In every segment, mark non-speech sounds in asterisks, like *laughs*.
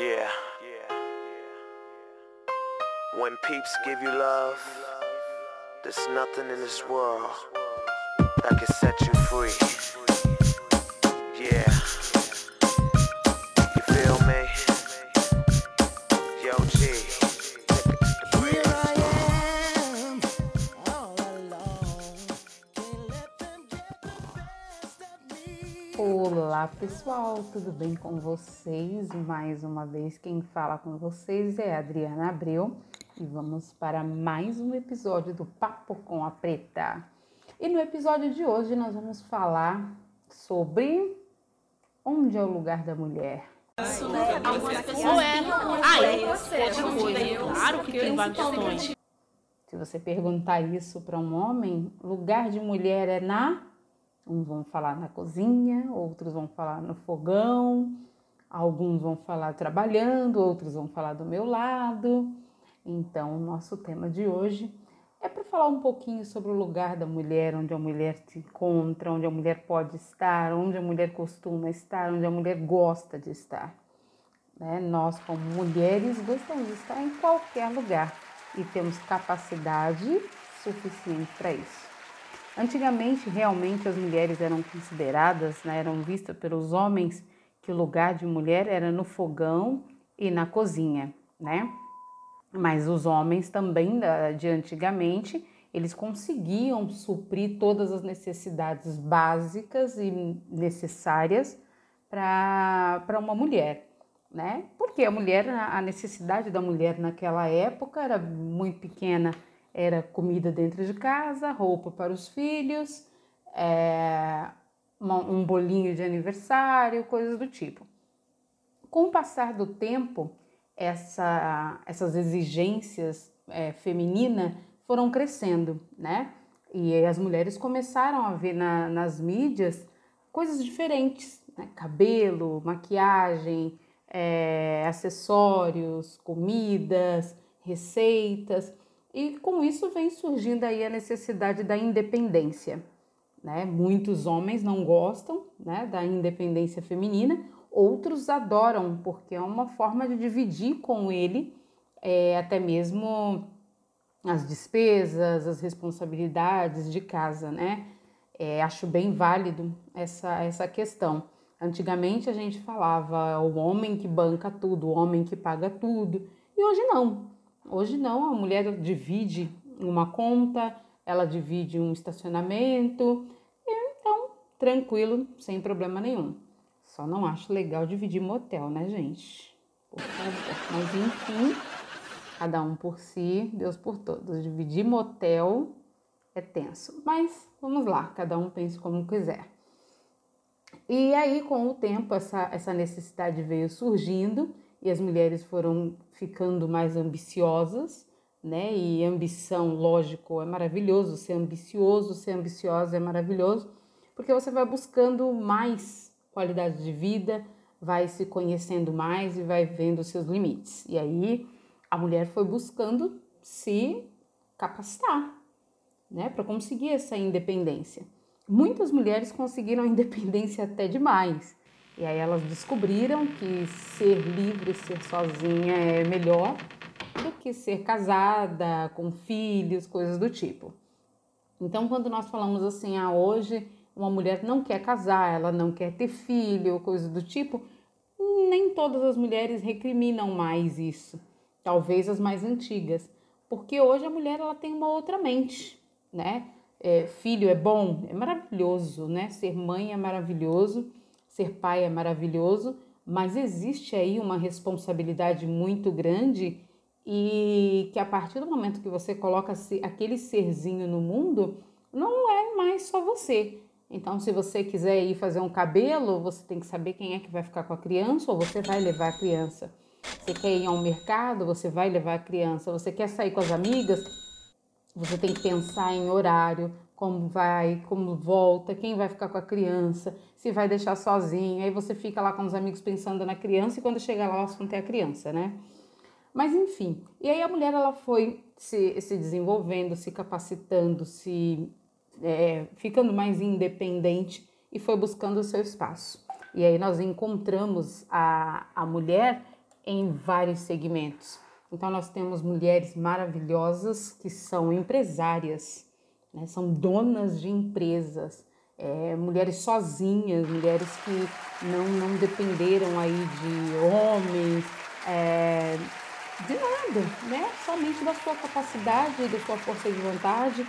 Yeah. When peeps give you love, there's nothing in this world that can set you free. Olá pessoal, tudo bem com vocês? Mais uma vez quem fala com vocês é Adriana Abreu e vamos para mais um episódio do Papo com a Preta. E no episódio de hoje nós vamos falar sobre onde é o lugar da mulher. É. Que. Se você perguntar isso para um homem, lugar de mulher é na. Uns vão falar na cozinha, outros vão falar no fogão, alguns vão falar trabalhando, outros vão falar do meu lado. Então, o nosso tema de hoje é para falar um pouquinho sobre o lugar da mulher, onde a mulher se encontra, onde a mulher pode estar, onde a mulher costuma estar, onde a mulher gosta de estar. Né? Nós, como mulheres, gostamos de estar em qualquer lugar e temos capacidade suficiente para isso. Antigamente, realmente, as mulheres eram consideradas, né, eram vistas pelos homens que o lugar de mulher era no fogão e na cozinha, né? Mas os homens também de antigamente, eles conseguiam suprir todas as necessidades básicas e necessárias para uma mulher, né? Porque a mulher, a necessidade da mulher naquela época era muito pequena, era comida dentro de casa, roupa para os filhos, é, um bolinho de aniversário, coisas do tipo. Com o passar do tempo, essa- essas exigências é, femininas foram crescendo, né? E as mulheres começaram a ver na- nas mídias coisas diferentes, né? cabelo, maquiagem, é, acessórios, comidas, receitas. E com isso vem surgindo aí a necessidade da independência. Né? Muitos homens não gostam né, da independência feminina, outros adoram, porque é uma forma de dividir com ele é, até mesmo as despesas, as responsabilidades de casa, né? É, acho bem válido essa, essa questão. Antigamente a gente falava o homem que banca tudo, o homem que paga tudo, e hoje não. Hoje não, a mulher divide uma conta, ela divide um estacionamento, então tranquilo, sem problema nenhum. Só não acho legal dividir motel, né, gente? Por favor. Mas enfim, cada um por si, Deus por todos. Dividir motel é tenso. Mas vamos lá, cada um pense como quiser. E aí, com o tempo, essa, essa necessidade veio surgindo e as mulheres foram ficando mais ambiciosas, né? E ambição, lógico, é maravilhoso. Ser ambicioso, ser ambiciosa é maravilhoso, porque você vai buscando mais qualidade de vida, vai se conhecendo mais e vai vendo seus limites. E aí, a mulher foi buscando se capacitar, né, para conseguir essa independência. Muitas mulheres conseguiram a *laughs* independência até demais. E aí elas descobriram que ser livre, ser sozinha é melhor do que ser casada, com filhos, coisas do tipo. Então, quando nós falamos assim, ah, hoje uma mulher não quer casar, ela não quer ter filho, coisas do tipo, nem todas as mulheres recriminam mais isso. Talvez as mais antigas, porque hoje a mulher ela tem uma outra mente, né? É, filho é bom, é maravilhoso, né? Ser mãe é maravilhoso, ser pai é maravilhoso, mas existe aí uma responsabilidade muito grande e que a partir do momento que você coloca aquele serzinho no mundo, não é mais só você. Então, se você quiser ir fazer um cabelo, você tem que saber quem é que vai ficar com a criança ou você vai levar a criança. Você quer ir ao mercado, você vai levar a criança. Você quer sair com as amigas, você tem que pensar em horário, como vai, como volta, quem vai ficar com a criança, se vai deixar sozinho. Aí você fica lá com os amigos pensando na criança e quando chegar lá, elas vão ter a criança, né? Mas enfim, e aí a mulher ela foi se, se desenvolvendo, se capacitando, se é, ficando mais independente e foi buscando o seu espaço. E aí nós encontramos a, a mulher em vários segmentos. Então, nós temos mulheres maravilhosas que são empresárias, né? são donas de empresas, é, mulheres sozinhas, mulheres que não, não dependeram aí de homens, é, de nada, né? Somente da sua capacidade, da sua força de vontade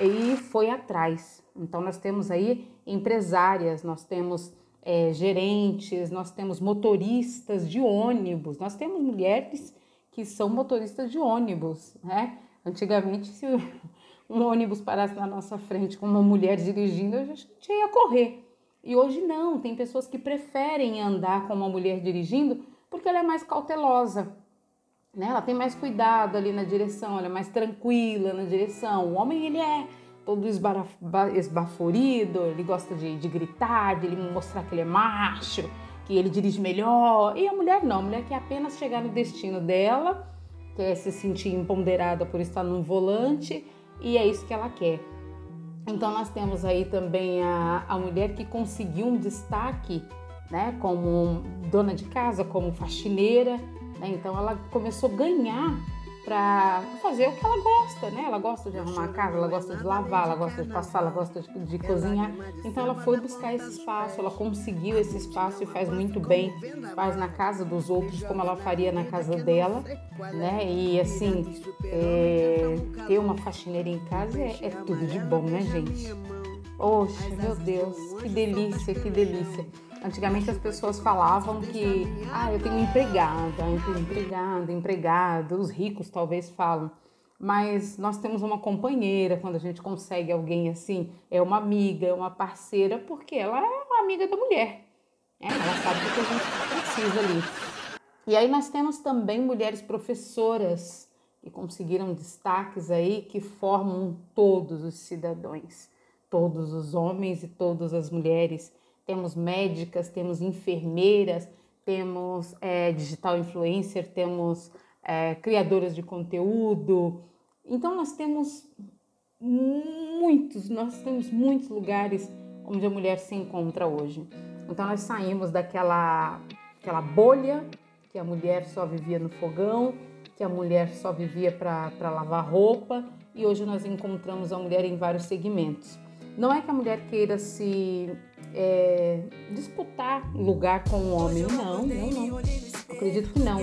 e foi atrás. Então nós temos aí empresárias, nós temos é, gerentes, nós temos motoristas de ônibus, nós temos mulheres que são motoristas de ônibus, né? Antigamente, se um ônibus parasse na nossa frente com uma mulher dirigindo, a gente ia correr. E hoje não, tem pessoas que preferem andar com uma mulher dirigindo porque ela é mais cautelosa, né? Ela tem mais cuidado ali na direção, ela é mais tranquila na direção. O homem, ele é todo esbaforido, ele gosta de, de gritar, de ele mostrar que ele é macho, que ele dirige melhor. E a mulher não, a mulher quer apenas chegar no destino dela, quer se sentir empoderada por estar num volante, e é isso que ela quer. Então nós temos aí também a, a mulher que conseguiu um destaque, né, como dona de casa, como faxineira, né? Então ela começou a ganhar para fazer o que ela gosta, né? Ela gosta de arrumar a casa, ela gosta de lavar, ela gosta de passar, ela gosta de, de, cozinhar. Então ela foi buscar esse espaço, ela conseguiu esse espaço e faz muito bem. Faz na casa dos outros como ela faria na casa dela, né? E assim, é, ter uma faxineira em casa é, é tudo de bom, né, gente? Oxe, meu Deus, que delícia, que delícia. Antigamente as pessoas falavam que, ah, eu tenho empregada, eu tenho empregada, empregado, os ricos talvez falam. Mas nós temos uma companheira quando a gente consegue alguém assim, é uma amiga, é uma parceira, porque ela é uma amiga da mulher. Né? Ela sabe o que a gente precisa ali. E aí nós temos também mulheres professoras que conseguiram destaques aí que formam todos os cidadãos, todos os homens e todas as mulheres temos médicas, temos enfermeiras, temos é, digital influencer, temos é, criadoras de conteúdo. Então nós temos muitos, nós temos muitos lugares onde a mulher se encontra hoje. Então nós saímos daquela aquela bolha que a mulher só vivia no fogão, que a mulher só vivia para lavar roupa e hoje nós encontramos a mulher em vários segmentos. Não é que a mulher queira se é, disputar lugar com o homem. Não, não, não. Acredito que não.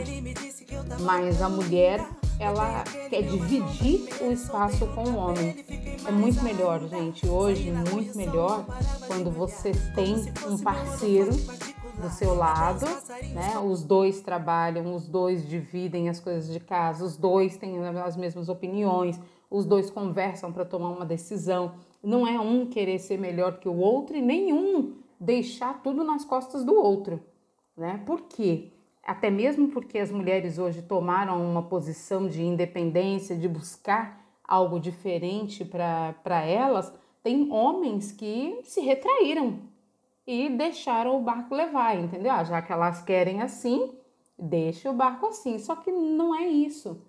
Mas a mulher, ela quer dividir o espaço com o homem. É muito melhor, gente. Hoje, muito melhor quando você tem um parceiro do seu lado, né? Os dois trabalham, os dois dividem as coisas de casa, os dois têm as mesmas opiniões, os dois conversam para tomar uma decisão. Não é um querer ser melhor que o outro e nenhum deixar tudo nas costas do outro, né? Por quê? Até mesmo porque as mulheres hoje tomaram uma posição de independência, de buscar algo diferente para elas, tem homens que se retraíram e deixaram o barco levar, entendeu? Ah, já que elas querem assim, deixa o barco assim. Só que não é isso.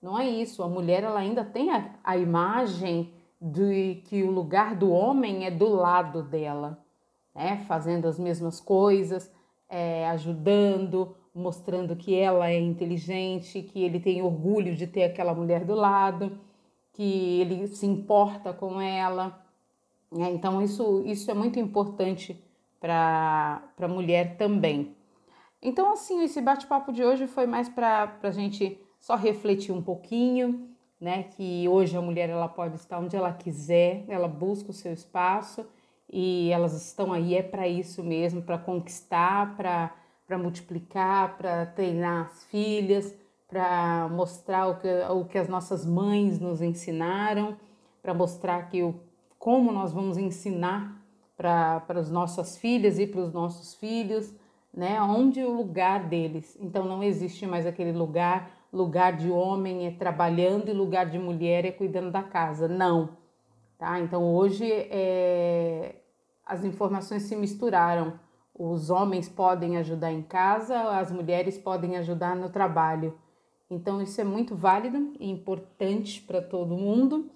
Não é isso. A mulher ela ainda tem a, a imagem de que o lugar do homem é do lado dela, né? fazendo as mesmas coisas, é, ajudando, mostrando que ela é inteligente, que ele tem orgulho de ter aquela mulher do lado, que ele se importa com ela. Né? Então, isso, isso é muito importante para a mulher também. Então, assim, esse bate-papo de hoje foi mais para a gente só refletir um pouquinho, né? Que hoje a mulher ela pode estar onde ela quiser, ela busca o seu espaço e elas estão aí é para isso mesmo, para conquistar, para para multiplicar, para treinar as filhas, para mostrar o que, o que as nossas mães nos ensinaram, para mostrar que o, como nós vamos ensinar para as nossas filhas e para os nossos filhos, né? Onde o lugar deles. Então não existe mais aquele lugar lugar de homem é trabalhando e lugar de mulher é cuidando da casa. Não. Tá? Então hoje é, as informações se misturaram. Os homens podem ajudar em casa, as mulheres podem ajudar no trabalho. Então isso é muito válido e importante para todo mundo.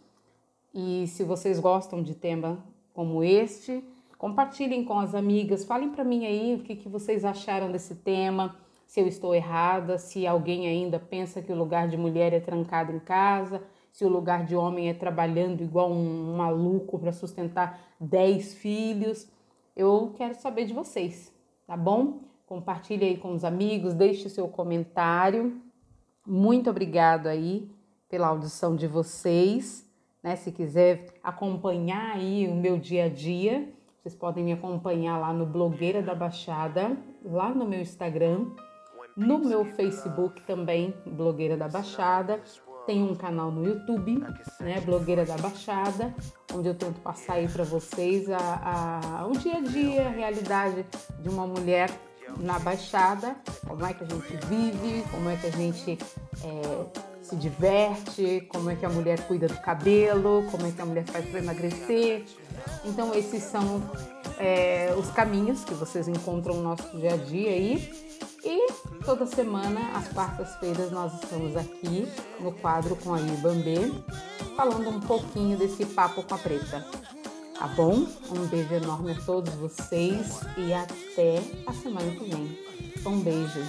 E se vocês gostam de tema como este, compartilhem com as amigas, falem para mim aí o que, que vocês acharam desse tema se eu estou errada, se alguém ainda pensa que o lugar de mulher é trancado em casa, se o lugar de homem é trabalhando igual um maluco para sustentar 10 filhos. Eu quero saber de vocês, tá bom? Compartilhe aí com os amigos, deixe seu comentário. Muito obrigado aí pela audição de vocês. Né? Se quiser acompanhar aí o meu dia a dia, vocês podem me acompanhar lá no Blogueira da Baixada, lá no meu Instagram, no meu Facebook também, Blogueira da Baixada. Tem um canal no YouTube, né, Blogueira da Baixada, onde eu tento passar aí para vocês a, a, o dia a dia, a realidade de uma mulher na Baixada, como é que a gente vive, como é que a gente é, se diverte, como é que a mulher cuida do cabelo, como é que a mulher faz para emagrecer. Então esses são é, os caminhos que vocês encontram no nosso dia a dia aí. Toda semana, às quartas-feiras, nós estamos aqui no quadro com a Ibambê, falando um pouquinho desse papo com a preta. Tá bom? Um beijo enorme a todos vocês e até a semana que vem. Um beijo.